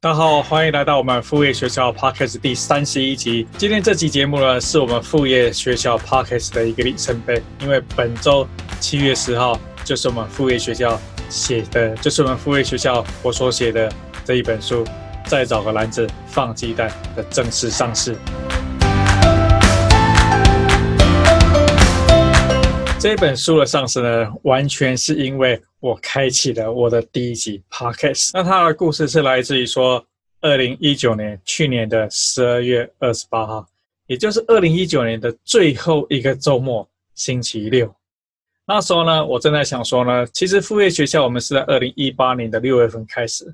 大家好，欢迎来到我们副业学校 Podcast 第三十一集。今天这期节目呢，是我们副业学校 Podcast 的一个里程碑，因为本周七月十号就是我们副业学校写的，就是我们副业学校我所写的这一本书《再找个篮子放鸡蛋》的正式上市。这本书的上市呢，完全是因为我开启了我的第一集 Podcast。那它的故事是来自于说，二零一九年去年的十二月二十八号，也就是二零一九年的最后一个周末，星期六。那时候呢，我正在想说呢，其实副业学校我们是在二零一八年的六月份开始，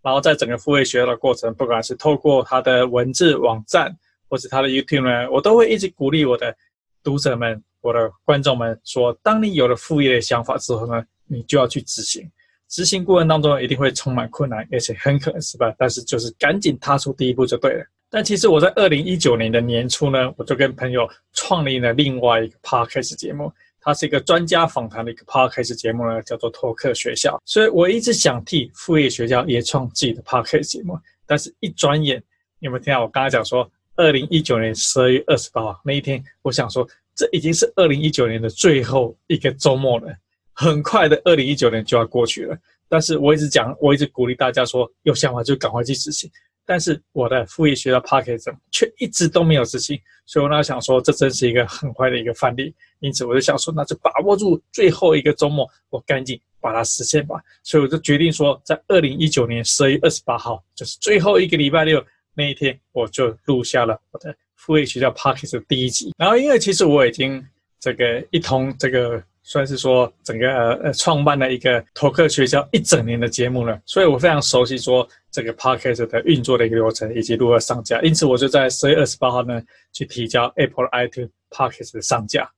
然后在整个副业学校的过程，不管是透过它的文字网站，或是它的 YouTube 呢，我都会一直鼓励我的读者们。我的观众们说，当你有了副业的想法之后呢，你就要去执行。执行过程当中一定会充满困难，而且很可能失败，但是就是赶紧踏出第一步就对了。但其实我在二零一九年的年初呢，我就跟朋友创立了另外一个 podcast 节目，它是一个专家访谈的一个 podcast 节目呢，叫做托克学校。所以我一直想替副业学校也创自己的 podcast 节目，但是一转眼，你有没有听到我刚才讲说，二零一九年十二月二十八号那一天，我想说。这已经是二零一九年的最后一个周末了，很快的，二零一九年就要过去了。但是我一直讲，我一直鼓励大家说，有想法就赶快去执行。但是我的副业学校 Podcast 却一直都没有执行，所以我那想说，这真是一个很坏的一个范例。因此，我就想说，那就把握住最后一个周末，我赶紧把它实现吧。所以我就决定说，在二零一九年十二月二十八号，就是最后一个礼拜六那一天，我就录下了我的。副业学校 Podcast 的第一集，然后因为其实我已经这个一同这个算是说整个呃创办了一个托克学校一整年的节目了，所以我非常熟悉说这个 Podcast 的运作的一个流程以及如何上架，因此我就在十月二十八号呢去提交 Apple iTunes Podcast 的上架。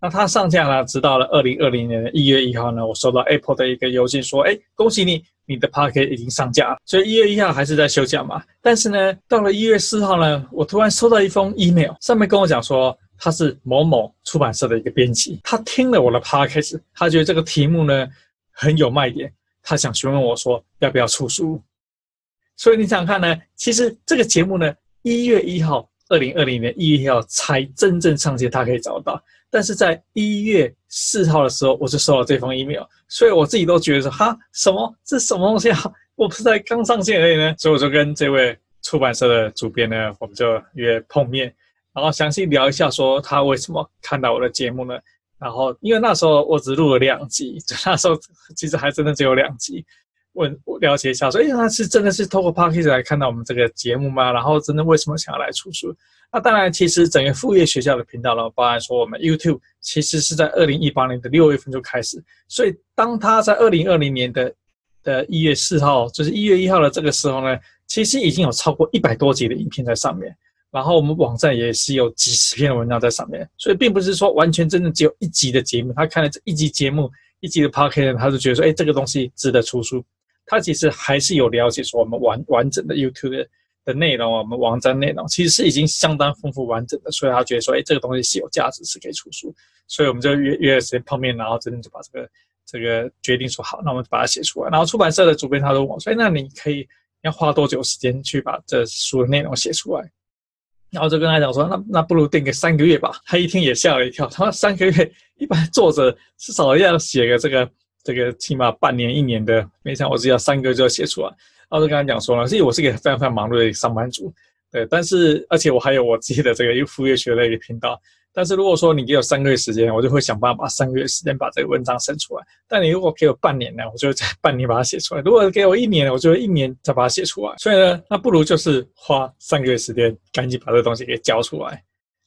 那它上架呢，直到了二零二零年的一月一号呢，我收到 Apple 的一个邮件说，哎，恭喜你。你的 Podcast 已经上架了，所以一月一号还是在休假嘛。但是呢，到了一月四号呢，我突然收到一封 email，上面跟我讲说他是某某出版社的一个编辑，他听了我的 Podcast，他觉得这个题目呢很有卖点，他想询问我说要不要出书。所以你想想看呢，其实这个节目呢，一月一号，二零二零年一月一号才真正上线，他可以找到。但是在一月四号的时候，我就收到这封 email，所以我自己都觉得说，哈，什么？这什么东西啊？我不是才刚上线而已呢？所以我就跟这位出版社的主编呢，我们就约碰面，然后详细聊一下，说他为什么看到我的节目呢？然后因为那时候我只录了两集，就 那时候其实还真的只有两集，问我了解一下，说，哎，他是真的是透过 Podcast 来看到我们这个节目吗？然后真的为什么想要来出书？那当然，其实整个副业学校的频道呢，包含说我们 YouTube，其实是在二零一八年的六月份就开始。所以，当他在二零二零年的的一月四号，就是一月一号的这个时候呢，其实已经有超过一百多集的影片在上面。然后我们网站也是有几十篇文章在上面。所以，并不是说完全真的只有一集的节目。他看了这一集节目，一集的 Podcast，他就觉得说，哎，这个东西值得出书。他其实还是有了解说我们完完整的 YouTube。的内容，我们网站内容其实是已经相当丰富完整的，所以他觉得说，哎，这个东西是有价值，是可以出书，所以我们就约约了时间碰面，然后真的就把这个这个决定说好，那我们把它写出来。然后出版社的主编他都问我说，哎，那你可以要花多久时间去把这书的内容写出来？然后就跟他讲说，那那不如定个三个月吧。他一听也吓了一跳，他说三个月，一般作者至少要写个这个这个起码半年一年的，没想我只要三个月就要写出来。然后就跟他讲说了，其实我是一个非常非常忙碌的一个上班族，对，但是而且我还有我自己的这个一个副业学的一个频道。但是如果说你给我三个月时间，我就会想办法把三个月时间把这个文章生出来。但你如果给我半年呢，我就会在半年把它写出来。如果给我一年呢，我就一年再把它写出来。所以呢，那不如就是花三个月时间，赶紧把这个东西给交出来。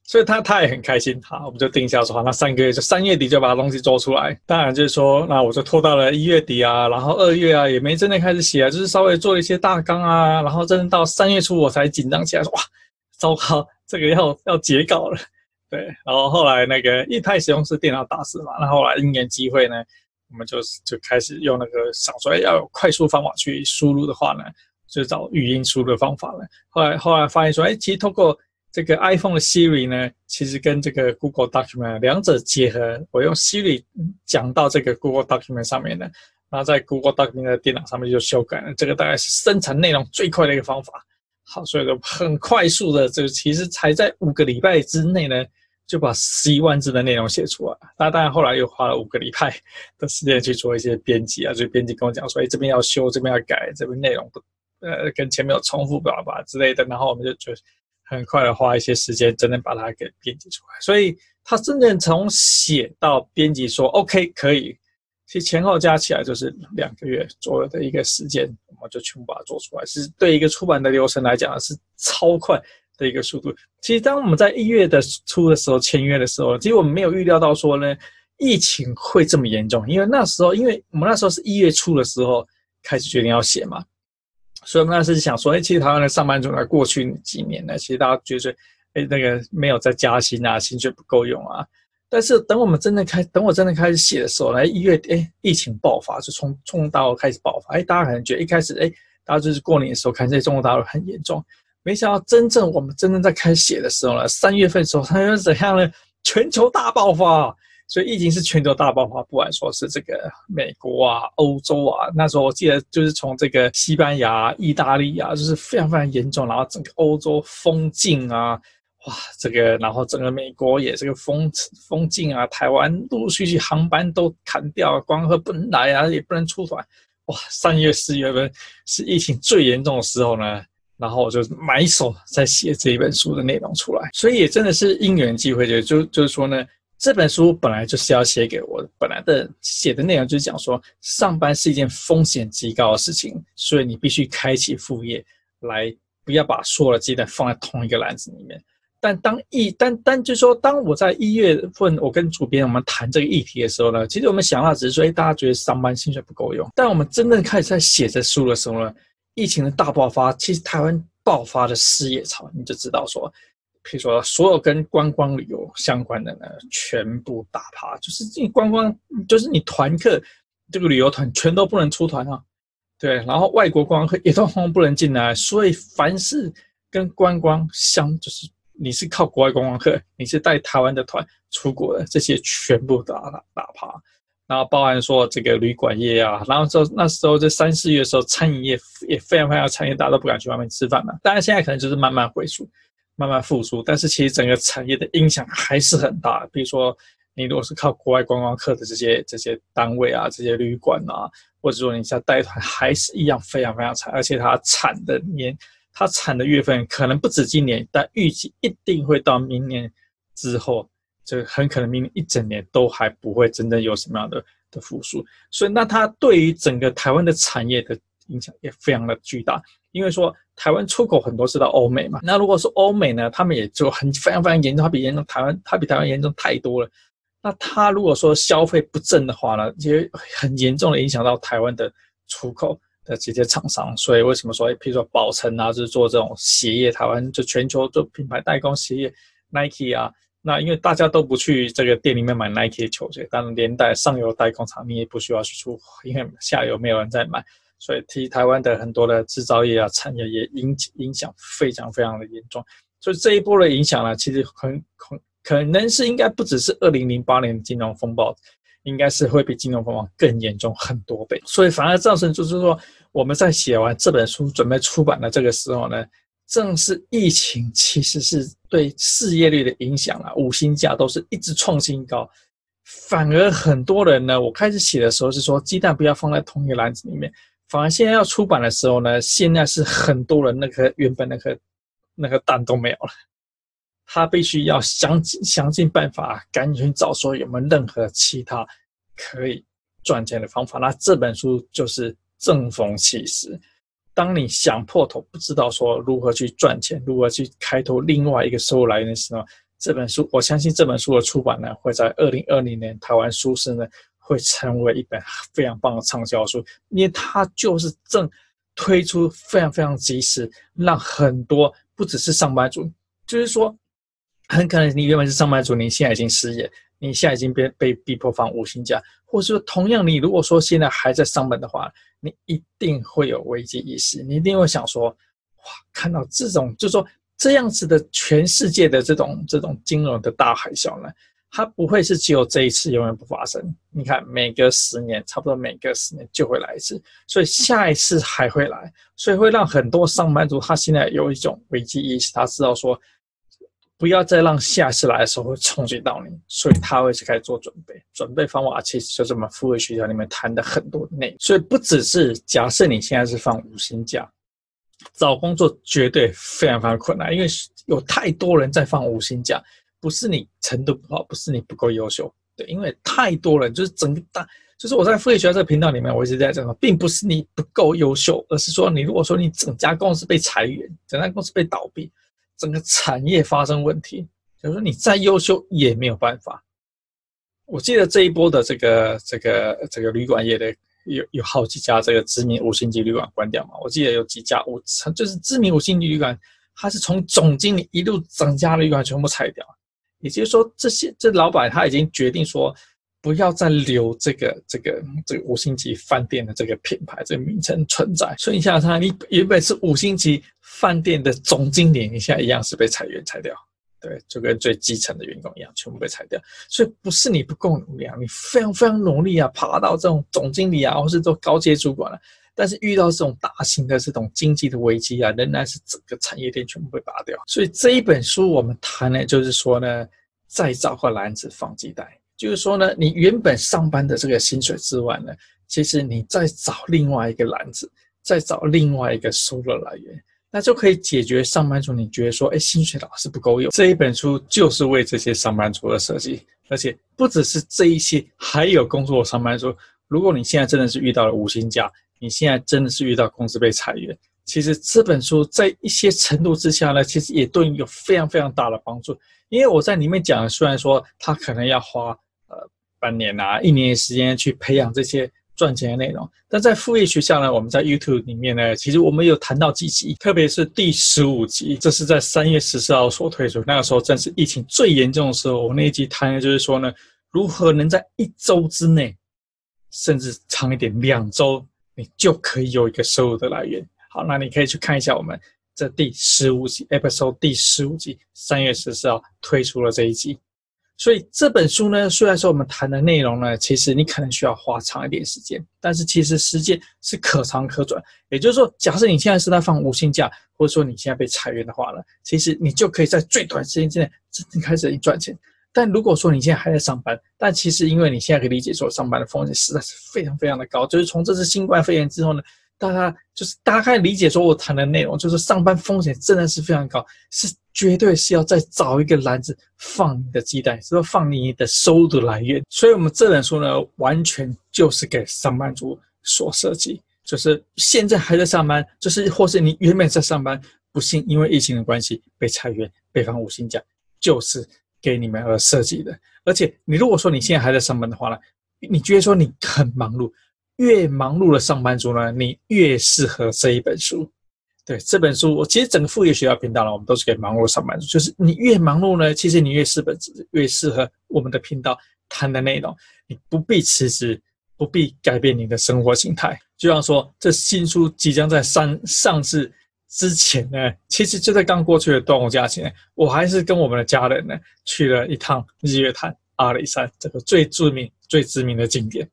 所以他他也很开心，好，我们就定下说，那三个月就三月底就把东西做出来。当然就是说，那我就拖到了一月底啊，然后二月啊也没真的开始写啊，就是稍微做一些大纲啊，然后真的到三月初我才紧张起来说，哇，糟糕，这个要要截稿了。对，然后后来那个一开始用是电脑打字嘛，那后来因缘机会呢，我们就就开始用那个想说要有快速方法去输入的话呢，就找语音输入的方法了。后来后来发现说，哎，其实通过这个 iPhone 的 Siri 呢，其实跟这个 Google Document 两者结合，我用 Siri 讲到这个 Google Document 上面呢，然后在 Google Document 的电脑上面就修改了。这个大概是生产内容最快的一个方法。好，所以就很快速的，这个其实才在五个礼拜之内呢，就把十一万字的内容写出来。那当然后来又花了五个礼拜的时间去做一些编辑啊，所以编辑跟我讲说，哎，这边要修，这边要改，这边内容不，呃，跟前面有重复，吧吧之类的。然后我们就就很快的花一些时间，真的把它给编辑出来。所以他真正从写到编辑说 OK 可以。其实前后加起来就是两个月左右的一个时间，我们就全部把它做出来。是对一个出版的流程来讲是超快的一个速度。其实当我们在一月的初的时候签约的时候，其实我们没有预料到说呢，疫情会这么严重。因为那时候，因为我们那时候是一月初的时候开始决定要写嘛，所以我们那时候想说，哎，其实台湾的上班族呢，过去几年呢，其实大家觉得，哎，那个没有再加薪啊，薪水不够用啊。但是等我们真的开，等我真的开始写的时候，来一月，哎，疫情爆发，就从中国大陆开始爆发，哎，大家可能觉得一开始，哎，大家就是过年的时候看这中国大陆很严重，没想到真正我们真正在开始写的时候呢，三月份的时候，它又怎样呢？全球大爆发，所以疫情是全球大爆发，不管说是这个美国啊、欧洲啊，那时候我记得就是从这个西班牙、意大利啊，就是非常非常严重，然后整个欧洲封禁啊。哇，这个，然后整个美国也这个封封禁啊，台湾陆陆续续航班都砍掉，光和不能来啊，也不能出团。哇，三月四月份是疫情最严重的时候呢，然后我就埋手在写这一本书的内容出来，所以也真的是因缘际会，就就就是说呢，这本书本来就是要写给我，本来的写的内容就是讲说，上班是一件风险极高的事情，所以你必须开启副业，来不要把所有的鸡蛋放在同一个篮子里面。但当一但但就是说，当我在一月份我跟主编我们谈这个议题的时候呢，其实我们想法只是说，哎，大家觉得上班薪水不够用。但我们真正开始在写这书的时候呢，疫情的大爆发，其实台湾爆发的失业潮，你就知道说，可以说所有跟观光旅游相关的呢，全部打趴，就是你观光，就是你团客这个旅游团全都不能出团啊，对，然后外国观光客也都 不能进来，所以凡是跟观光相就是。你是靠国外观光客，你是带台湾的团出国的，这些全部打打打趴，然后包含说这个旅馆业啊，然后说那时候在三四月的时候，餐饮业也非常非常产业，大家都不敢去外面吃饭嘛。当然现在可能就是慢慢恢复，慢慢复苏，但是其实整个产业的影响还是很大。比如说你如果是靠国外观光客的这些这些单位啊，这些旅馆啊，或者说你在带团，还是一样非常非常惨，而且它产的年。它产的月份可能不止今年，但预计一定会到明年之后，就很可能明年一整年都还不会真正有什么样的的复苏。所以，那它对于整个台湾的产业的影响也非常的巨大。因为说台湾出口很多是到欧美嘛，那如果是欧美呢，他们也就很非常非常严重，它比严重台湾，它比台湾严重太多了。那它如果说消费不振的话呢，也很严重的影响到台湾的出口。的这些厂商，所以为什么说，譬如说宝成啊，就是做这种鞋业，台湾就全球做品牌代工鞋业，Nike 啊，那因为大家都不去这个店里面买 Nike 的球鞋，当然连带上游代工厂你也不需要去出，因为下游没有人在买，所以替台湾的很多的制造业啊产业也影影响非常非常的严重，所以这一波的影响呢，其实很很可能是应该不只是二零零八年的金融风暴。应该是会比金融风暴更严重很多倍，所以反而造成就是说，我们在写完这本书准备出版的这个时候呢，正是疫情其实是对失业率的影响啊，五星价都是一直创新高，反而很多人呢，我开始写的时候是说鸡蛋不要放在同一个篮子里面，反而现在要出版的时候呢，现在是很多人那个原本那个那个蛋都没有了。他必须要想尽想尽办法，赶紧找说有没有任何其他可以赚钱的方法。那这本书就是正逢其时，当你想破头不知道说如何去赚钱，如何去开拓另外一个收入来源的时候，这本书我相信这本书的出版呢，会在二零二零年台湾书市呢会成为一本非常棒的畅销书，因为它就是正推出非常非常及时，让很多不只是上班族，就是说。很可能你原本是上班族，你现在已经失业，你现在已经被被逼迫放五薪假，或者说同样，你如果说现在还在上班的话，你一定会有危机意识，你一定会想说，哇，看到这种，就是说这样子的全世界的这种这种金融的大海啸呢，它不会是只有这一次永远不发生。你看，每隔十年，差不多每隔十年就会来一次，所以下一次还会来，所以会让很多上班族他现在有一种危机意识，他知道说，不要再让下一次来的时候会冲击到你，所以他会去开始做准备。准备方法其实就是我们副业学校里面谈的很多内容，所以不只是假设你现在是放五星假，找工作绝对非常非常困难，因为有太多人在放五星假。不是你程度不好，不是你不够优秀，对，因为太多人就是整个大，就是我在副业学校这个频道里面，我一直在讲，并不是你不够优秀，而是说你如果说你整家公司被裁员，整家公司被倒闭，整个产业发生问题，就是说你再优秀也没有办法。我记得这一波的这个这个这个旅馆业的有有好几家这个知名五星级旅馆关掉嘛，我记得有几家五就是知名五星级旅馆，它是从总经理一路整家旅馆全部裁掉。也就是说，这些这老板他已经决定说，不要再留这个这个这个五星级饭店的这个品牌这个名称存在。所以你想想，你原本是五星级饭店的总经理，你现在一样是被裁员裁掉，对，就跟最基层的员工一样，全部被裁掉。所以不是你不够努力啊，你非常非常努力啊，爬到这种总经理啊，或是做高阶主管了。但是遇到这种大型的这种经济的危机啊，仍然是整个产业链全部被拔掉。所以这一本书我们谈的，就是说呢，再找个篮子放鸡蛋，就是说呢，你原本上班的这个薪水之外呢，其实你再找另外一个篮子，再找另外一个收入来源，那就可以解决上班族你觉得说，哎，薪水老是不够用。这一本书就是为这些上班族而设计，而且不只是这一些，还有工作上班族。如果你现在真的是遇到了无薪假，你现在真的是遇到公司被裁员，其实这本书在一些程度之下呢，其实也对你有非常非常大的帮助。因为我在里面讲，虽然说他可能要花呃半年啊一年的时间去培养这些赚钱的内容，但在副业学校呢，我们在 YouTube 里面呢，其实我们有谈到几集，特别是第十五集，这是在三月十四号所推出，那个时候正是疫情最严重的时候，我那一集谈的就是说呢，如何能在一周之内，甚至长一点两周。你就可以有一个收入的来源。好，那你可以去看一下我们这第十五集 episode 第十五集，三月十四号推出了这一集。所以这本书呢，虽然说我们谈的内容呢，其实你可能需要花长一点时间，但是其实时间是可长可短。也就是说，假设你现在是在放无薪假，或者说你现在被裁员的话呢，其实你就可以在最短时间之内真正开始赚钱。但如果说你现在还在上班，但其实因为你现在可以理解说上班的风险实在是非常非常的高，就是从这次新冠肺炎之后呢，大家就是大概理解说我谈的内容，就是上班风险真的是非常高，是绝对是要再找一个篮子放你的鸡蛋，是说放你的收入的来源。所以我们这本书呢，完全就是给上班族所设计，就是现在还在上班，就是或是你原本在上班，不幸因为疫情的关系被裁员、被放五星假，就是。给你们而设计的，而且你如果说你现在还在上班的话呢，你觉得说你很忙碌，越忙碌的上班族呢，你越适合这一本书。对，这本书，我其实整个副业学校频道呢，我们都是给忙碌上班族，就是你越忙碌呢，其实你越适合越适合我们的频道谈的内容。你不必辞职，不必改变你的生活形态。就像说，这新书即将在上上市。之前呢，其实就在刚过去的端午假期呢，我还是跟我们的家人呢去了一趟日月潭阿里山这个最著名、最知名的景点。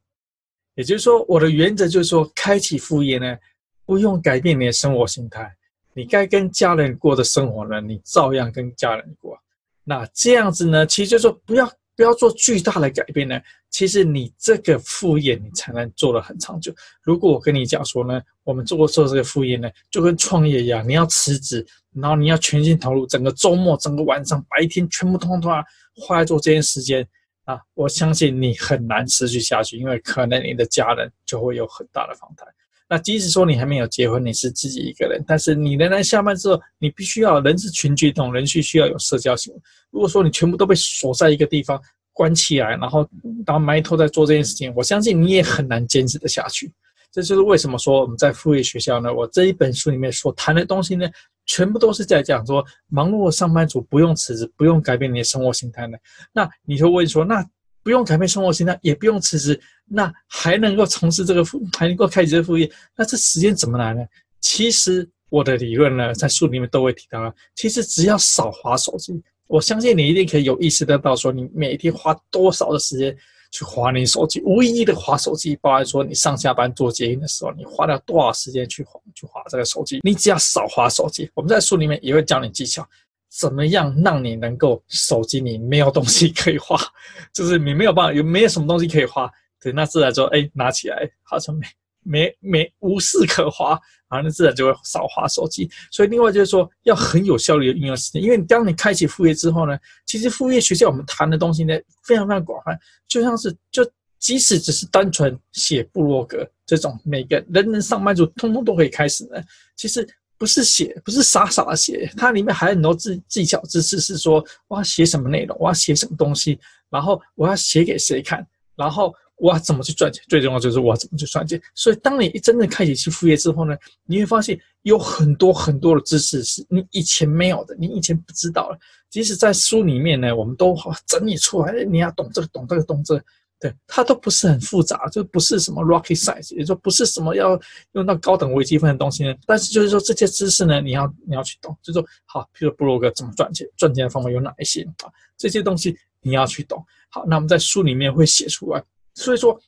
也就是说，我的原则就是说，开启副业呢，不用改变你的生活心态，你该跟家人过的生活呢，你照样跟家人过。那这样子呢，其实就是说不要。不要做巨大的改变呢，其实你这个副业你才能做得很长久。如果我跟你讲说呢，我们做做这个副业呢，就跟创业一样，你要辞职，然后你要全心投入，整个周末、整个晚上、白天全部通通啊花在做这件时间啊，我相信你很难持续下去，因为可能你的家人就会有很大的反弹。那即使说你还没有结婚，你是自己一个人，但是你仍然下班之后，你必须要人是群居动物，人需需要有社交行为。如果说你全部都被锁在一个地方关起来，然后然后埋头在做这件事情，我相信你也很难坚持得下去。这就是为什么说我们在副业学校呢，我这一本书里面所谈的东西呢，全部都是在讲说，忙碌的上班族不用辞职，不用改变你的生活形态呢。那你就问说，那？不用改变生活形态，也不用辞职，那还能够从事这个副，还能够开启这个副业，那这时间怎么来呢？其实我的理论呢，在书里面都会提到了。其实只要少滑手机，我相信你一定可以有意识得到，说你每天花多少的时间去滑你手机，无意义的滑手机，包含说你上下班做捷运的时候，你花了多少时间去滑去划这个手机。你只要少滑手机，我们在书里面也会教你技巧，怎么样让你能够手机里没有东西可以花，就是你没有办法有没有什么东西可以花，对，那自然说，哎，拿起来好像没。没没无事可花，然后那自然就会少花手机。所以另外就是说，要很有效率的运用时间。因为当你开启副业之后呢，其实副业学校我们谈的东西呢，非常非常广泛。就像是就即使只是单纯写部落格这种，每个人人上班族通通都可以开始呢。其实不是写，不是傻傻的写，它里面还有很多技技巧知识，是说我要写什么内容，我要写什么东西，然后我要写给谁看，然后。我要怎么去赚钱？最重要就是我要怎么去赚钱。所以，当你一真正开始去副业之后呢，你会发现有很多很多的知识是你以前没有的，你以前不知道的。即使在书里面呢，我们都整理出来，你要懂这个，懂这个，懂这个，对，它都不是很复杂，就不是什么 rocket science，也就不是什么要用到高等微积分的东西呢。但是，就是说这些知识呢，你要你要去懂，就是说好，譬如部落格怎么赚钱，赚钱的方法有哪一些啊？这些东西你要去懂。好，那我们在书里面会写出来。所以说，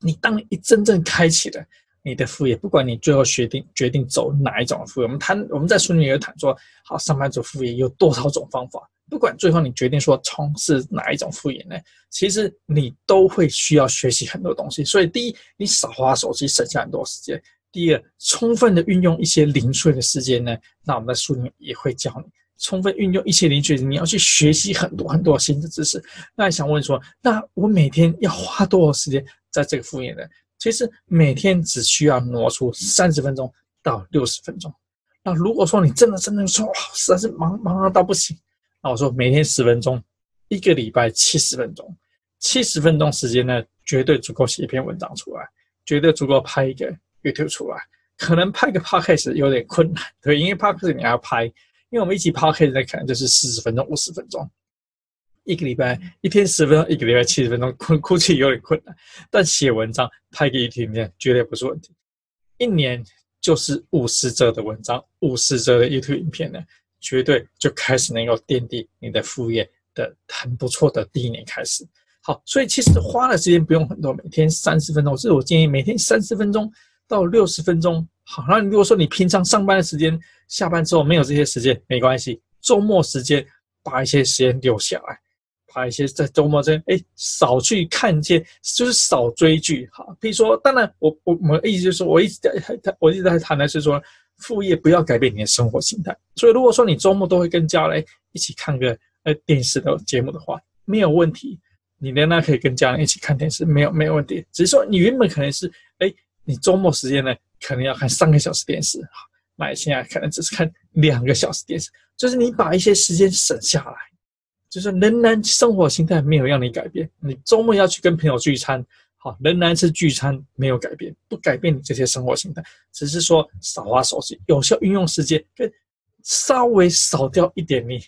你当你一真正开启了你的副业，不管你最后决定决定走哪一种副业，我们谈我们在书里面有谈说，好，上班族副业有多少种方法，不管最后你决定说从事哪一种副业呢，其实你都会需要学习很多东西。所以，第一，你少花手机，省下很多时间；第二，充分的运用一些零碎的时间呢，那我们在书里面也会教你。充分运用一些零碎，你要去学习很多很多新的知识。那想问说，那我每天要花多少时间在这个副业呢？其实每天只需要挪出三十分钟到六十分钟。那如果说你真的真的说哇，实在是忙忙到不行，那我说每天十分钟，一个礼拜七十分钟，七十分钟时间呢，绝对足够写一篇文章出来，绝对足够拍一个 YouTube 出来。可能拍个 Podcast 有点困难，对，因为 Podcast 你还要拍。因为我们一起 podcast 呢，可能就是四十分钟、五十分钟，一个礼拜一天十分钟，一个礼拜七十分钟，估估计有点困难。但写文章拍个一天面绝对不是问题。一年就是五十则的文章，五十则的 YouTube 影片呢，绝对就开始能够奠定你的副业的很不错的第一年开始。好，所以其实花的时间不用很多，每天三十分钟，所以我建议每天三十分钟到六十分钟。好，那如果说你平常上班的时间，下班之后没有这些时间，没关系，周末时间把一些时间留下来，把一些在周末间哎少去看一些，就是少追剧。好，比如说，当然我我我意思就是，我一直在谈，我一直在谈的是说，副业不要改变你的生活心态。所以如果说你周末都会跟家人一起看个呃电视的节目的话，没有问题，你仍然可以跟家人一起看电视，没有没有问题。只是说你原本可能是哎，你周末时间呢？可能要看三个小时电视，好，那现在可能只是看两个小时电视，就是你把一些时间省下来，就是仍然生活心态没有让你改变。你周末要去跟朋友聚餐，好，仍然是聚餐，没有改变，不改变你这些生活形态，只是说少花手机，有效运用时间，跟稍微少掉一点你，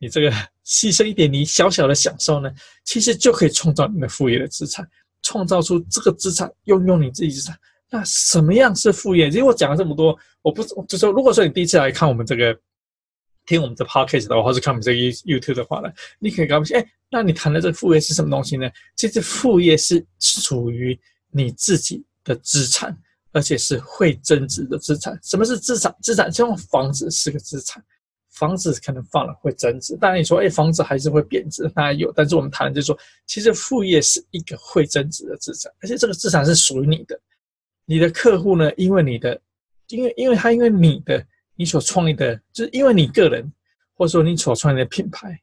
你这个牺牲一点你小小的享受呢，其实就可以创造你的副业的资产，创造出这个资产，用用你自己资产。那什么样是副业？其实我讲了这么多，我不就说，如果说你第一次来看我们这个，听我们的 podcast 的话，或是看我们这个 YouTube 的话呢，你可以告诉，哎，那你谈的这个副业是什么东西呢？其实副业是属于你自己的资产，而且是会增值的资产。什么是资产？资产就像房子是个资产，房子可能放了会增值，当然你说，哎，房子还是会贬值，当然有。但是我们谈的就是说，其实副业是一个会增值的资产，而且这个资产是属于你的。你的客户呢？因为你的，因为因为他因为你的你所创立的，就是因为你个人，或者说你所创立的品牌，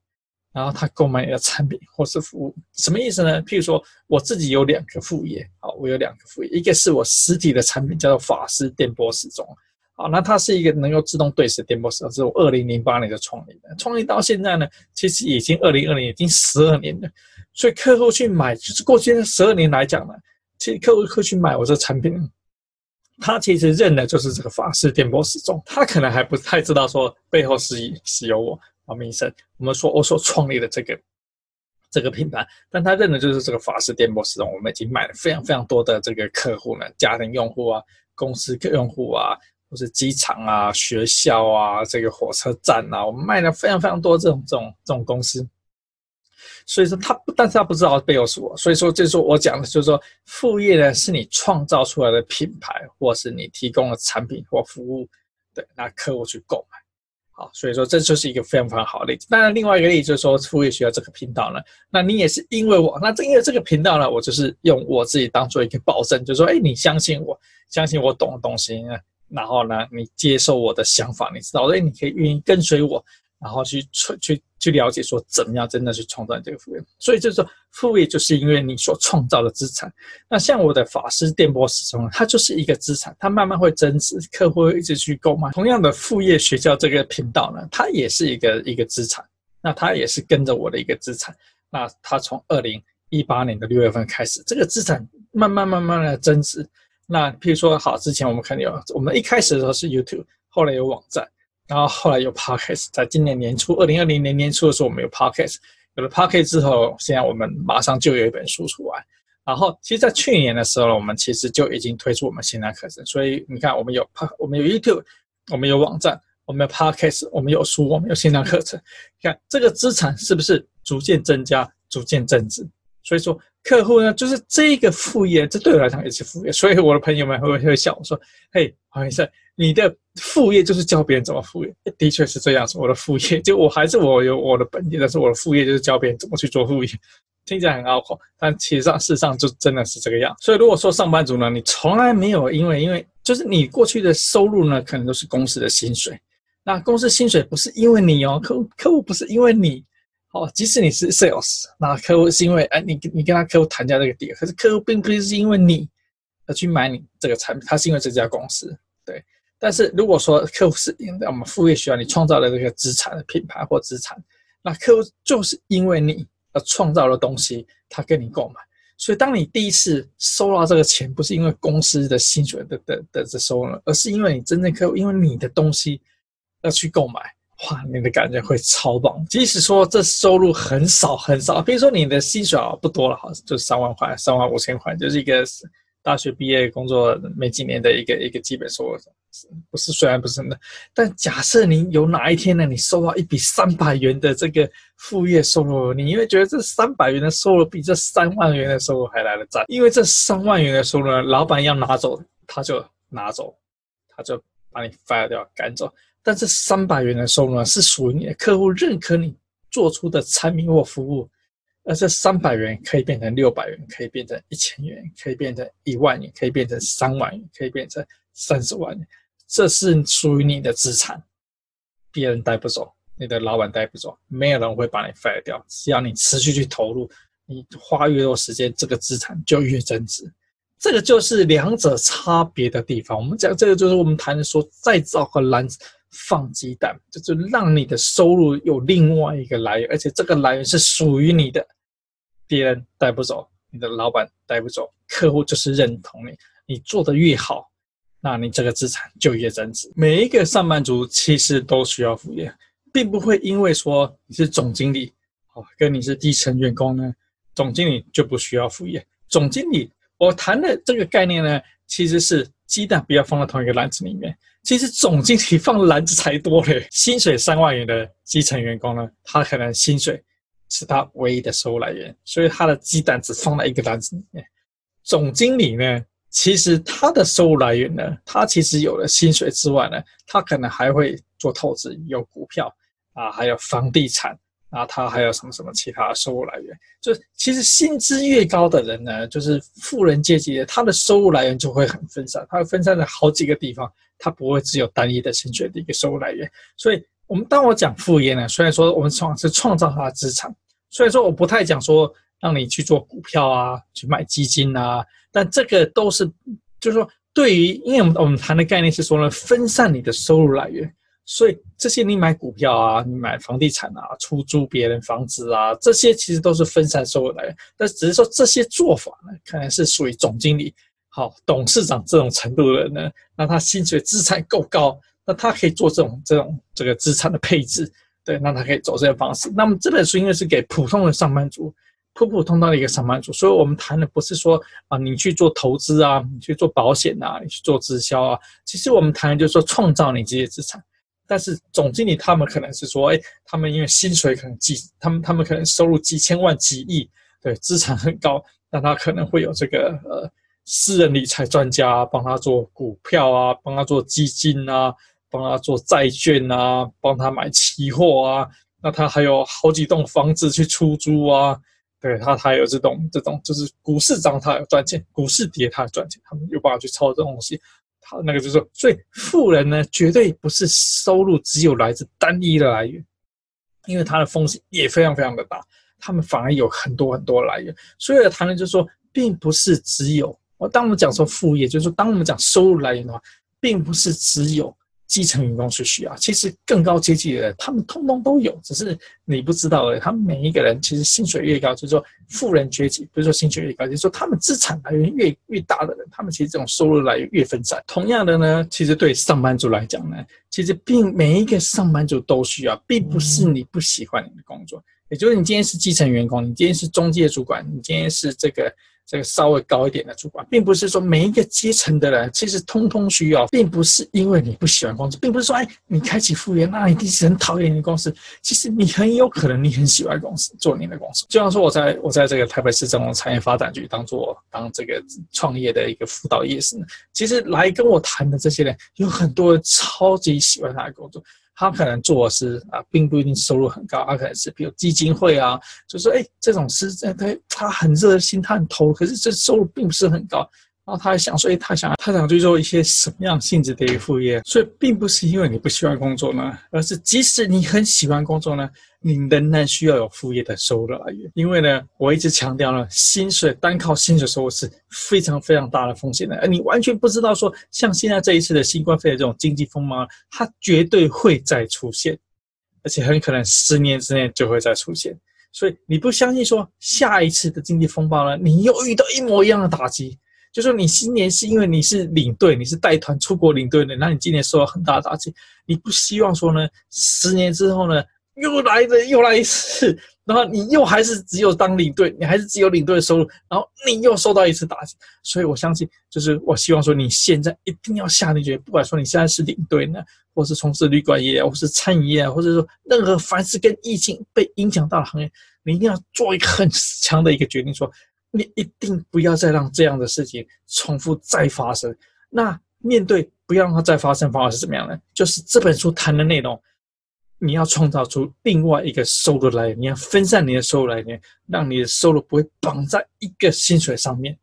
然后他购买你的产品或是服务，什么意思呢？譬如说我自己有两个副业，好，我有两个副业，一个是我实体的产品叫做法师电波时钟，好，那它是一个能够自动对时电波时钟，是我二零零八年就创立的，创立到现在呢，其实已经二零二零已经十二年了，所以客户去买，就是过去的十二年来讲呢。其实客户会去买我这产品，他其实认的就是这个法式电波时钟，他可能还不太知道说背后是是有我王明生，我们说我所创立的这个这个品牌，但他认的就是这个法式电波时钟。我们已经买了非常非常多的这个客户呢，家庭用户啊，公司客用户啊，或是机场啊、学校啊、这个火车站啊，我们卖了非常非常多这种这种这种公司。所以说，他不但是他不知道背后是我，所以说，这是我讲的，就是说，副业呢是你创造出来的品牌，或是你提供的产品或服务，对，那客户去购买。好，所以说这就是一个非常非常好的例子。当然，另外一个例子就是说，副业学校这个频道呢，那你也是因为我，那正因为这个频道呢，我就是用我自己当做一个保证，就是说，哎，你相信我，相信我懂的东西呢，然后呢，你接受我的想法，你知道，哎，你可以愿意跟随我。然后去去去了解说怎么样真的去创造这个副业，所以就是说副业就是因为你所创造的资产。那像我的法师电波时钟，它就是一个资产，它慢慢会增值，客户会一直去购买。同样的副业学校这个频道呢，它也是一个一个资产，那它也是跟着我的一个资产。那它从二零一八年的六月份开始，这个资产慢慢慢慢的增值。那譬如说，好，之前我们肯定有，我们一开始的时候是 YouTube，后来有网站。然后后来有 Podcast，在今年年初，二零二零年年初的时候，我们有 Podcast，有了 Podcast 之后，现在我们马上就有一本书出来。然后，其实，在去年的时候，我们其实就已经推出我们线上课程。所以，你看，我们有 Pod，我们有 YouTube，我们有网站，我们有 Podcast，我们有书，我们有线上课程。你看，这个资产是不是逐渐增加，逐渐增值？所以说，客户呢，就是这个副业，这对我来讲也是副业。所以，我的朋友们会会笑我说：“嘿，黄医生。”你的副业就是教别人怎么副业，的确是这样子。我的副业就我还是我有我的本业，但是我的副业就是教别人怎么去做副业，听起来很拗口，但其实上事实上就真的是这个样。所以如果说上班族呢，你从来没有因为因为就是你过去的收入呢，可能都是公司的薪水，那公司薪水不是因为你哦，客户客户不是因为你哦，即使你是 sales，那客户是因为哎你你跟他客户谈价这个点，可是客户并不是因为你而去买你这个产品，他是因为这家公司，对。但是如果说客户是因为我们副业需要你创造的这个资产的品牌或资产，那客户就是因为你而创造的东西，他跟你购买。所以当你第一次收到这个钱，不是因为公司的薪水的的的这收入，而是因为你真正客户因为你的东西而去购买，哇，你的感觉会超棒。即使说这收入很少很少，比如说你的薪水啊不多了，好像就三万块、三万五千块，就是一个。大学毕业工作没几年的一个一个基本收入，不是虽然不是真的，但假设你有哪一天呢，你收到一笔三百元的这个副业收入，你会觉得这三百元的收入比这三万元的收入还来得赞，因为这三万元的收入呢，老板要拿走他就拿走，他就把你 fire 掉赶走，但这三百元的收入呢，是属于你的客户认可你做出的产品或服务。而这三百元可以变成六百元，可以变成一千元，可以变成一万元，可以变成三万元，可以变成三十万元。这是属于你的资产，别人带不走，你的老板带不走，没有人会把你 fire 掉。只要你持续去投入，你花越多时间，这个资产就越增值。这个就是两者差别的地方。我们讲这个，就是我们谈的说，再造和蓝。放鸡蛋，就是让你的收入有另外一个来源，而且这个来源是属于你的，别人带不走，你的老板带不走，客户就是认同你，你做得越好，那你这个资产就越增值。每一个上班族其实都需要副业，并不会因为说你是总经理，哦，跟你是基层员工呢，总经理就不需要副业。总经理，我谈的这个概念呢，其实是鸡蛋不要放在同一个篮子里面。其实总经理放篮子才多嘞，薪水三万元的基层员工呢，他可能薪水是他唯一的收入来源，所以他的鸡蛋只放在一个篮子里面。总经理呢，其实他的收入来源呢，他其实有了薪水之外呢，他可能还会做投资，有股票啊，还有房地产。然后他还有什么什么其他的收入来源？就其实薪资越高的人呢，就是富人阶级，他的收入来源就会很分散，他会分散在好几个地方，它不会只有单一的薪水的一个收入来源。所以，我们当我讲副业呢，虽然说我们创是创造它的资产，虽然说我不太讲说让你去做股票啊，去买基金啊，但这个都是就是说，对于因为我们我们谈的概念是说呢，分散你的收入来源。所以这些你买股票啊，你买房地产啊，出租别人房子啊，这些其实都是分散收入来源。但只是说这些做法呢，可能是属于总经理、好董事长这种程度的人呢，那他薪水资产够高，那他可以做这种这种这个资产的配置，对，那他可以走这些方式。那么这本书因为是给普通的上班族，普普通通的一个上班族。所以我们谈的不是说啊，你去做投资啊，你去做保险啊，你去做直销啊。其实我们谈的就是说创造你这些资产。但是总经理他们可能是说，哎，他们因为薪水可能几，他们他们可能收入几千万、几亿，对，资产很高，那他可能会有这个呃私人理财专家帮他做股票啊，帮他做基金啊，帮他做债券啊，帮他买期货啊，那他还有好几栋房子去出租啊，对他他有这种这种就是股市涨他有赚钱，股市跌他有赚钱，他们有办法去操作这东西。他，那个就是说，所以富人呢，绝对不是收入只有来自单一的来源，因为他的风险也非常非常的大，他们反而有很多很多来源。所以谈的就是说，并不是只有我当我们讲说副业，就是说当我们讲收入来源的话，并不是只有。基层员工是需要，其实更高阶级的人，他们通通都有，只是你不知道而已。他们每一个人其实薪水越高，就是说富人崛起，不是说薪水越高，就是说他们资产来源越越大的人，他们其实这种收入来源越分散。同样的呢，其实对上班族来讲呢，其实并每一个上班族都需要，并不是你不喜欢你的工作，也就是你今天是基层员工，你今天是中介主管，你今天是这个。这个稍微高一点的主管，并不是说每一个阶层的人其实通通需要，并不是因为你不喜欢公司，并不是说哎，你开启副业，那一定是很讨厌你的公司。其实你很有可能你很喜欢公司，做你的公司。就像说我在我在这个台北市政府产业发展局当做当这个创业的一个辅导业时呢，其实来跟我谈的这些人，有很多人超级喜欢他的工作。他可能做的是啊，并不一定收入很高。他可能是比如基金会啊，就说，哎，这种事在他他很热心，他很投，可是这收入并不是很高。然后他还想说，哎，他想他想去做一些什么样性质的一个副业。所以，并不是因为你不喜欢工作呢，而是即使你很喜欢工作呢。你仍然需要有副业的收入来源，因为呢，我一直强调呢，薪水单靠薪水收入是非常非常大的风险的，而你完全不知道说，像现在这一次的新冠肺炎这种经济风暴，它绝对会再出现，而且很可能十年之内就会再出现。所以你不相信说下一次的经济风暴呢，你又遇到一模一样的打击，就说你今年是因为你是领队，你是带团出国领队的，那你今年受到很大的打击，你不希望说呢，十年之后呢？又来了，又来一次，然后你又还是只有当领队，你还是只有领队的收入，然后你又受到一次打击。所以我相信，就是我希望说，你现在一定要下定决心，不管说你现在是领队呢，或是从事旅馆业，或是餐饮业，或者说任何凡是跟疫情被影响到的行业，你一定要做一个很强的一个决定，说你一定不要再让这样的事情重复再发生。那面对不要让它再发生方法是怎么样呢？就是这本书谈的内容。你要创造出另外一个收入来源，你要分散你的收入来源，让你的收入不会绑在一个薪水上面。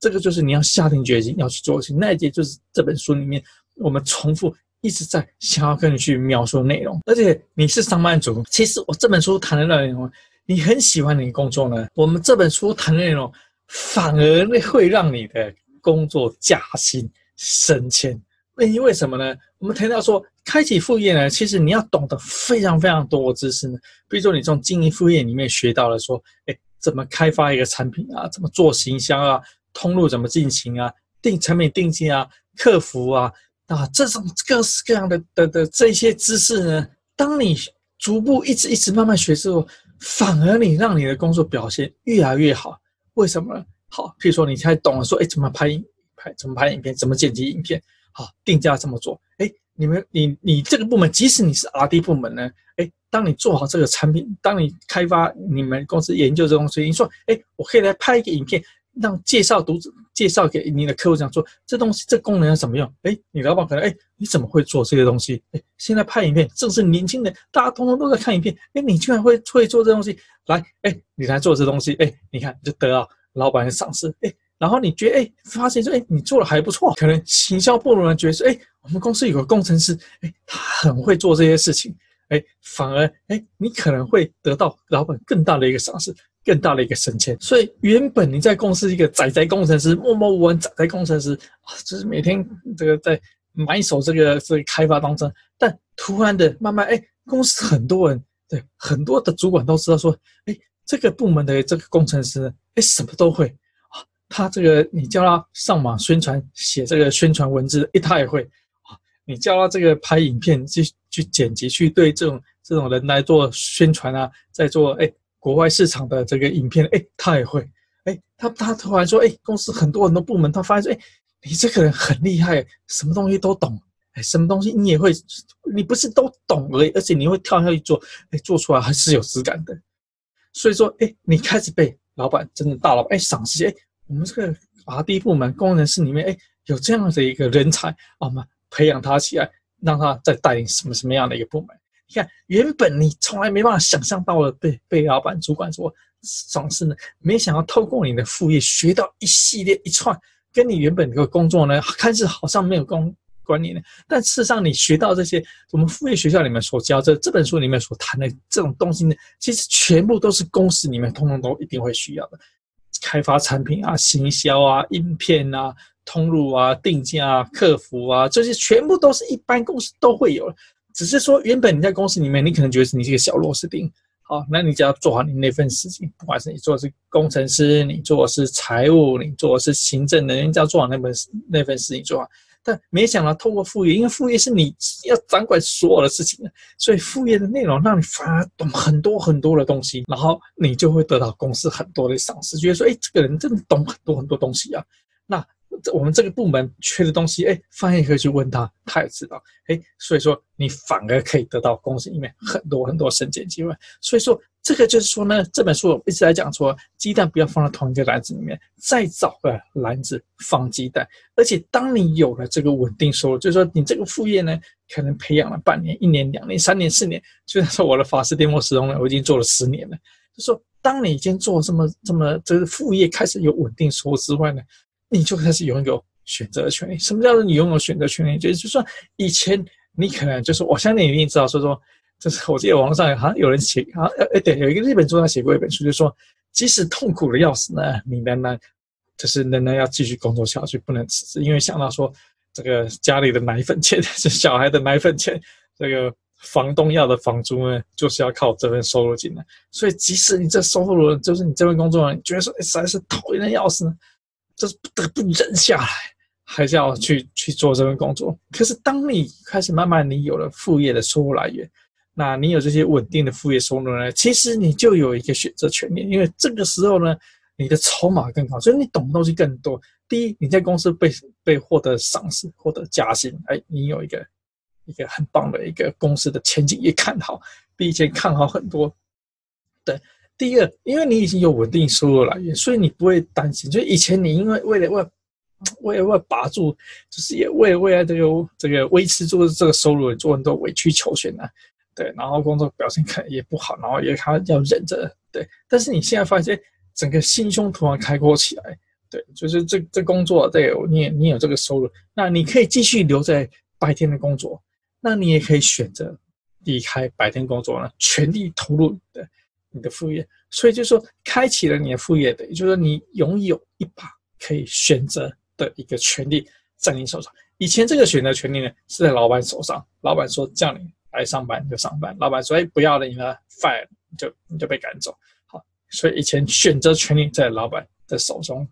这个就是你要下定决心要去做的事情。那一节就是这本书里面我们重复一直在想要跟你去描述的内容。而且你是上班族，其实我这本书谈的内容，你很喜欢你的工作呢。我们这本书谈的内容反而会让你的工作加薪升迁。因为什么呢？我们谈到说，开启副业呢，其实你要懂得非常非常多的知识呢。比如说，你从经营副业里面学到了说，哎，怎么开发一个产品啊？怎么做行销啊？通路怎么进行啊？定产品定价啊？客服啊？啊，这种各式各样的的的这些知识呢，当你逐步一直一直慢慢学之后，反而你让你的工作表现越来越好。为什么？好，譬如说，你才懂了说，哎，怎么拍拍？怎么拍影片？怎么剪辑影片？好，定价这么做，哎，你们，你，你这个部门，即使你是 R&D 部门呢，哎，当你做好这个产品，当你开发你们公司研究这东西，你说，哎，我可以来拍一个影片，让介绍读者介绍给你的客户讲说，这东西这功能要怎么用？哎，你老板可能，哎，你怎么会做这些东西？哎，现在拍影片正是年轻人，大家通通都在看影片，哎，你居然会会做这东西，来，哎，你来做这东西，哎，你看就得到老板的赏识，哎。然后你觉得哎，发现说哎，你做的还不错，可能行销部门觉得说哎，我们公司有个工程师，哎，他很会做这些事情，哎，反而哎，你可能会得到老板更大的一个赏识，更大的一个升迁。所以原本你在公司一个宅宅工程师，默默无闻宅宅工程师啊，就是每天这个在埋首这个这个开发当中，但突然的慢慢哎，公司很多人对很多的主管都知道说，哎，这个部门的这个工程师哎，什么都会啊。他这个，你叫他上网宣传，写这个宣传文字，诶，他也会啊。你叫他这个拍影片，去去剪辑，去对这种这种人来做宣传啊，在做诶国外市场的这个影片，哎，他也会，哎，他他突然说，哎，公司很多很多部门，他发现说，哎，你这个人很厉害，什么东西都懂，哎，什么东西你也会，你不是都懂而已，而且你会跳下去做，哎，做出来还是有质感的。所以说，哎，你开始被老板真的大老板哎赏识，哎，我们这个 R&D 部门工程师里面，哎，有这样的一个人才，我们培养他起来，让他再带领什么什么样的一个部门。你看，原本你从来没办法想象到的被被老板主管说赏识呢，没想到透过你的副业学到一系列一串，跟你原本的工作呢，看似好像没有关关联的，但事实上你学到这些，我们副业学校里面所教这这本书里面所谈的这种东西呢，其实全部都是公司里面通通都一定会需要的，开发产品啊、行销啊、影片啊、通路啊、定价啊、客服啊，这些全部都是一般公司都会有。只是说，原本你在公司里面，你可能觉得是你是一个小螺丝钉，好，那你只要做好你那份事情，不管是你做的是工程师，你做的是财务，你做的是行政的，你只要做好那份那份事情做好。但没想到通过副业，因为副业是你要掌管所有的事情的，所以副业的内容让你反而懂很多很多的东西，然后你就会得到公司很多的赏识，觉得说，哎，这个人真的懂很多很多东西啊，我们这个部门缺的东西，哎，翻译可以去问他，他也知道，哎，所以说你反而可以得到公司里面很多很多升迁机会。所以说这个就是说呢，这本书我一直在讲说，鸡蛋不要放在同一个篮子里面，再找个篮子放鸡蛋。而且当你有了这个稳定收入，就是说你这个副业呢，可能培养了半年、一年、两年、三年、四年，就像说我的法师电波时钟呢，我已经做了十年了。就说当你已经做这么这么这个副业开始有稳定收入之外呢，你就开始拥有选择的权利。什么叫做你拥有选择权利？就是说，以前你可能就是，我相信你一定知道，说说，就是我记得网络上好像有人写，好像哎对，有一个日本作家写过一本书，就是说，即使痛苦的要死呢，你仍然就是仍然要继续工作下去，不能辞职，因为想到说，这个家里的奶粉钱是 小孩的奶粉钱，这个房东要的房租呢，就是要靠这份收入进来。所以，即使你这收入就是你这份工作，你觉得说，哎，实在是讨厌的要死呢。就是不得不忍下来，还是要去去做这份工作。可是当你开始慢慢你有了副业的收入来源，那你有这些稳定的副业收入呢？其实你就有一个选择权利，因为这个时候呢，你的筹码更高，所以你懂的东西更多。第一，你在公司被被获得赏识，获得加薪，哎，你有一个一个很棒的一个公司的前景也看好，比以前看好很多。对。第二，因为你已经有稳定收入来源，所以你不会担心。就以前你因为为了为为了为了把住，就是也为了未来这个这个维持住这个收入，做很多委曲求全啊，对，然后工作表现可能也不好，然后也还要忍着，对。但是你现在发现，整个心胸突然开阔起来，对，就是这这工作，对，你也你有这个收入，那你可以继续留在白天的工作，那你也可以选择离开白天工作呢，全力投入对。你的副业，所以就是说，开启了你的副业的，也就是说，你拥有一把可以选择的一个权利在你手上。以前这个选择权利呢是在老板手上，老板说叫你来上班你就上班，老板说哎不要了你呢 fire 就你就被赶走。好，所以以前选择权利在老板的手中。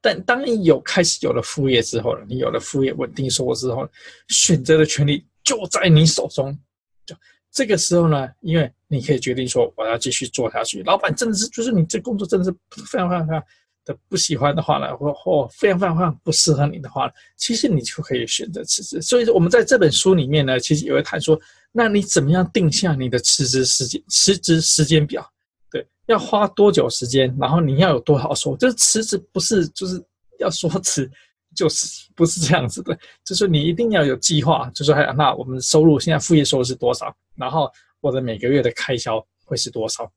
但当你有开始有了副业之后呢，你有了副业稳定收入之后，选择的权利就在你手中，就。这个时候呢，因为你可以决定说我要继续做下去。老板真的是，就是你这工作真的是非常非常非常的不喜欢的话呢，或或非常非常非常不适合你的话，其实你就可以选择辞职。所以，我们在这本书里面呢，其实也会谈说，那你怎么样定下你的辞职时间、辞职时间表？对，要花多久时间？然后你要有多少收？就是辞职不是就是要说辞。就是不是这样子的，就是你一定要有计划，就是还有，那我们收入现在副业收入是多少？然后我的每个月的开销会是多少？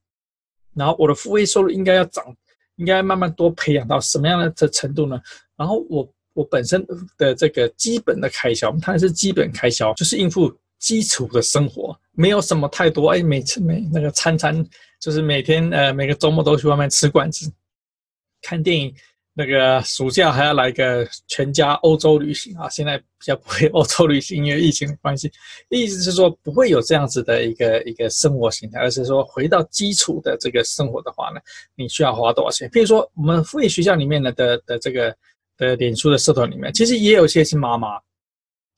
然后我的副业收入应该要涨，应该慢慢多培养到什么样的程度呢？然后我我本身的这个基本的开销，它是基本开销，就是应付基础的生活，没有什么太多。哎，每次每那个餐餐就是每天呃每个周末都去外面吃馆子，看电影。那个暑假还要来个全家欧洲旅行啊！现在比较不会欧洲旅行，因为疫情的关系。意思是说不会有这样子的一个一个生活形态，而是说回到基础的这个生活的话呢，你需要花多少钱？譬如说我们副业学校里面的的的这个的脸书的社团里面，其实也有一些是妈妈，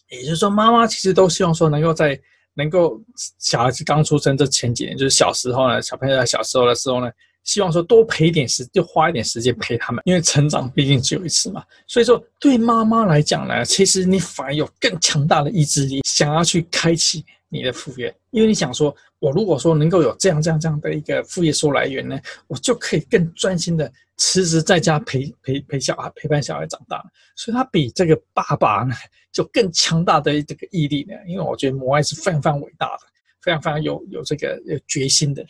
也就是说妈妈其实都希望说能够在能够小孩子刚出生这前几年，就是小时候呢，小朋友在小时候的时候呢，希望说多陪一点时，就花一点时间陪他们，因为成长毕竟只有一次嘛。所以说，对妈妈来讲呢，其实你反而有更强大的意志力，想要去开启你的副业，因为你想说，我如果说能够有这样这样这样的一个副业收入来源呢，我就可以更专心的辞职在家陪陪陪小孩，陪伴小孩长大。所以他比这个爸爸呢。就更强大的这个毅力呢，因为我觉得母爱是非常非常伟大的，非常非常有有这个有决心的。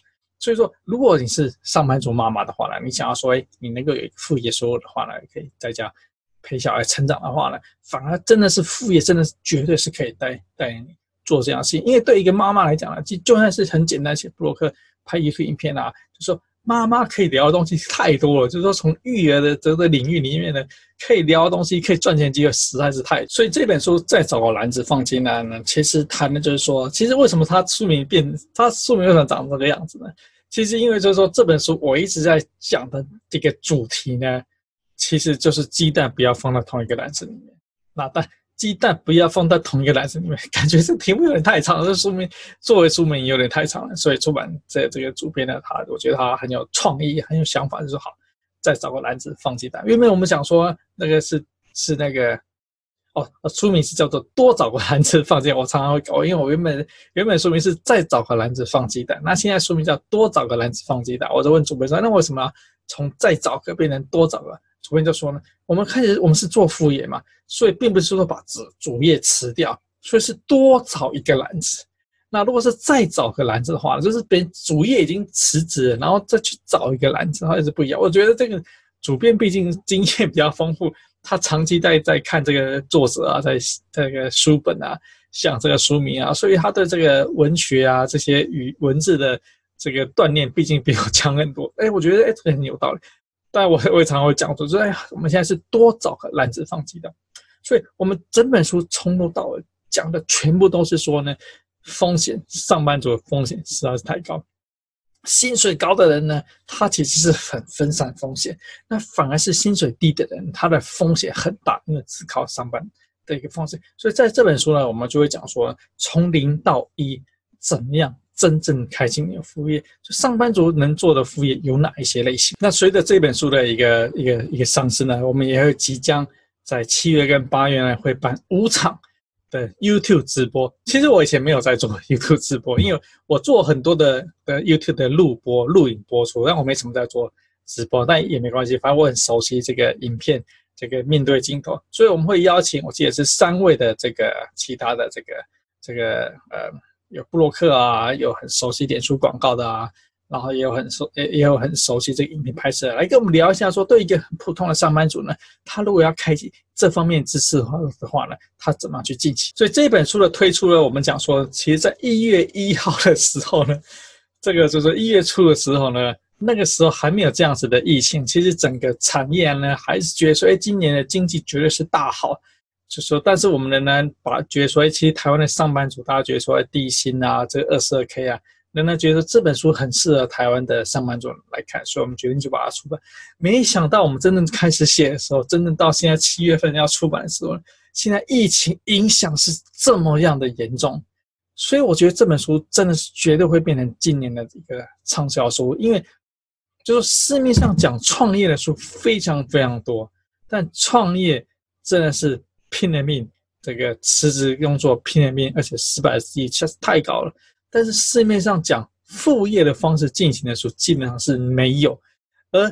所以说，如果你是上班族妈妈的话呢，你想要说，哎，你能够有副业收入的话呢，可以在家陪小孩成长的话呢，反而真的是副业，真的是绝对是可以带带你做这样事情。因为对一个妈妈来讲呢，就就算是很简单写部落格、拍一个影片啊，就说。妈妈可以聊的东西太多了，就是说从育儿的这个领域里面呢，可以聊的东西，可以赚钱机会实在是太。所以这本书再找个篮子放进来呢，其实谈的就是说，其实为什么它书名变，它书名为什么长这个样子呢？其实因为就是说这本书我一直在讲的这个主题呢，其实就是鸡蛋不要放到同一个篮子里面。那但。鸡蛋不要放在同一个篮子里面，感觉这题目有点太长了。这书名作为书名有点太长了，所以出版这这个主编呢，他我觉得他很有创意，很有想法，就说好，再找个篮子放鸡蛋。因为我们想说那个是是那个哦，书名是叫做多找个篮子放鸡蛋。我常常会搞，因为我原本原本书名是再找个篮子放鸡蛋，那现在书名叫多找个篮子放鸡蛋。我就问主编说，那为什么从再找个变成多找个？主编就说呢，我们开始我们是做副业嘛，所以并不是说把主主业辞掉，所以是多找一个篮子。那如果是再找个篮子的话，就是别人主业已经辞职，然后再去找一个篮子，还是不一样。我觉得这个主编毕竟经验比较丰富，他长期在在看这个作者啊，在这个书本啊，想这个书名啊，所以他对这个文学啊这些语文字的这个锻炼，毕竟比我强很多。哎，我觉得哎，这个很有道理。但我我也常会讲说，说哎呀，我们现在是多找个篮子放鸡蛋，所以我们整本书从头到尾讲的全部都是说呢，风险，上班族的风险实在是太高，薪水高的人呢，他其实是很分散风险，那反而是薪水低的人，他的风险很大，因为只靠上班的一个方式。所以在这本书呢，我们就会讲说，从零到一怎么样。真正开启你的副业，就上班族能做的副业有哪一些类型？那随着这本书的一个一个一个上市呢，我们也会即将在七月跟八月呢会办五场的 YouTube 直播。其实我以前没有在做 YouTube 直播，因为我做很多的的 YouTube 的录播、录影播出，但我没什么在做直播，但也没关系，反正我很熟悉这个影片，这个面对镜头，所以我们会邀请，我记得是三位的这个其他的这个这个呃。有布洛克啊，有很熟悉脸书广告的啊，然后也有很熟，也也有很熟悉这个影片拍摄，来跟我们聊一下，说对一个很普通的上班族呢，他如果要开启这方面知识的话呢，他怎么去进行？所以这本书的推出呢，我们讲说，其实在一月一号的时候呢，这个就是一月初的时候呢，那个时候还没有这样子的疫情，其实整个产业呢还是觉得说，哎，今年的经济绝对是大好。就说，但是我们仍然把觉得说，哎其实台湾的上班族，大家觉得说，低薪啊，这个二十二 K 啊，仍然觉得这本书很适合台湾的上班族来看，所以我们决定就把它出版。没想到我们真正开始写的时候，真正到现在七月份要出版的时候，现在疫情影响是这么样的严重，所以我觉得这本书真的是绝对会变成今年的一个畅销书，因为就是市面上讲创业的书非常非常多，但创业真的是。拼了命，这个辞职工作拼了命，而且失败的几率确实太高了。但是市面上讲副业的方式进行的时候，基本上是没有。而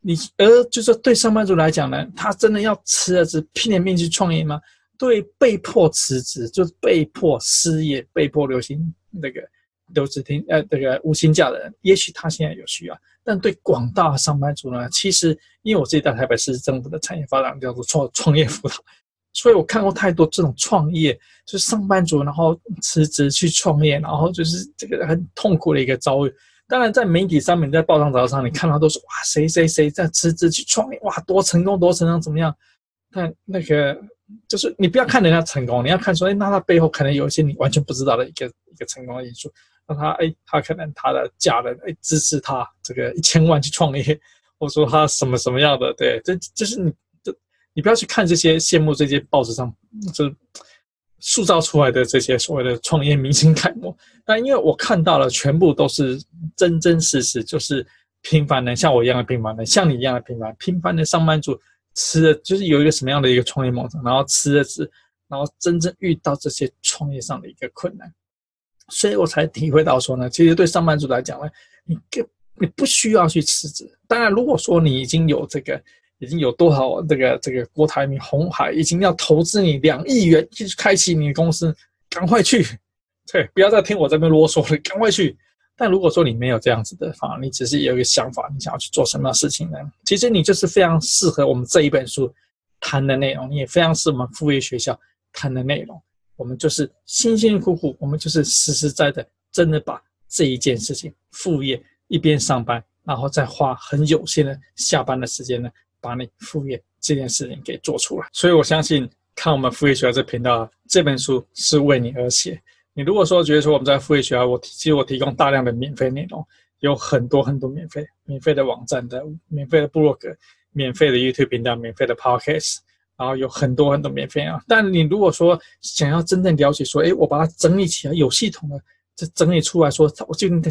你，而就是对上班族来讲呢，他真的要辞了职拼了命去创业吗？对，被迫辞职就是被迫失业、被迫留薪那个留职停呃这个无薪假的人，也许他现在有需要。但对广大上班族呢，其实因为我自己在台北市政府的产业发展叫做创创业辅导。所以我看过太多这种创业，就是上班族然后辞职去创业，然后就是这个很痛苦的一个遭遇。当然，在媒体上面，在报章杂志上，你看到都是哇，谁谁谁在辞职去创业，哇，多成功，多成功，怎么样？但那个就是你不要看人家成功，你要看说，哎，那他背后可能有一些你完全不知道的一个一个成功的因素。那他哎，他可能他的家人哎支持他这个一千万去创业，或者说他什么什么样的，对，这这是你。你不要去看这些羡慕这些报纸上，就塑造出来的这些所谓的创业明星楷模。但因为我看到了，全部都是真真实实，就是平凡人，像我一样的平凡人，像你一样的平凡平凡的上班族，吃的就是有一个什么样的一个创业梦想，然后吃的是，然后真正遇到这些创业上的一个困难，所以我才体会到说呢，其实对上班族来讲呢，你你不需要去辞职。当然，如果说你已经有这个。已经有多少这个这个郭台铭、红海已经要投资你两亿元去开启你的公司，赶快去，对，不要再听我这边啰嗦了，赶快去。但如果说你没有这样子的话，你只是有一个想法，你想要去做什么事情呢？其实你就是非常适合我们这一本书谈的内容，你也非常适合我们副业学校谈的内容。我们就是辛辛苦苦，我们就是实实在在，真的把这一件事情副业一边上班，然后再花很有限的下班的时间呢。把你副业这件事情给做出来，所以我相信看我们副业学校这频道，这本书是为你而写。你如果说觉得说我们在副业学校，我其实我提供大量的免费内容，有很多很多免费、免费的网站的、免费的部落格、免费的 YouTube 频道、免费的 Podcast，然后有很多很多免费啊。但你如果说想要真正了解说，哎，我把它整理起来，有系统的，这整理出来说，我究竟在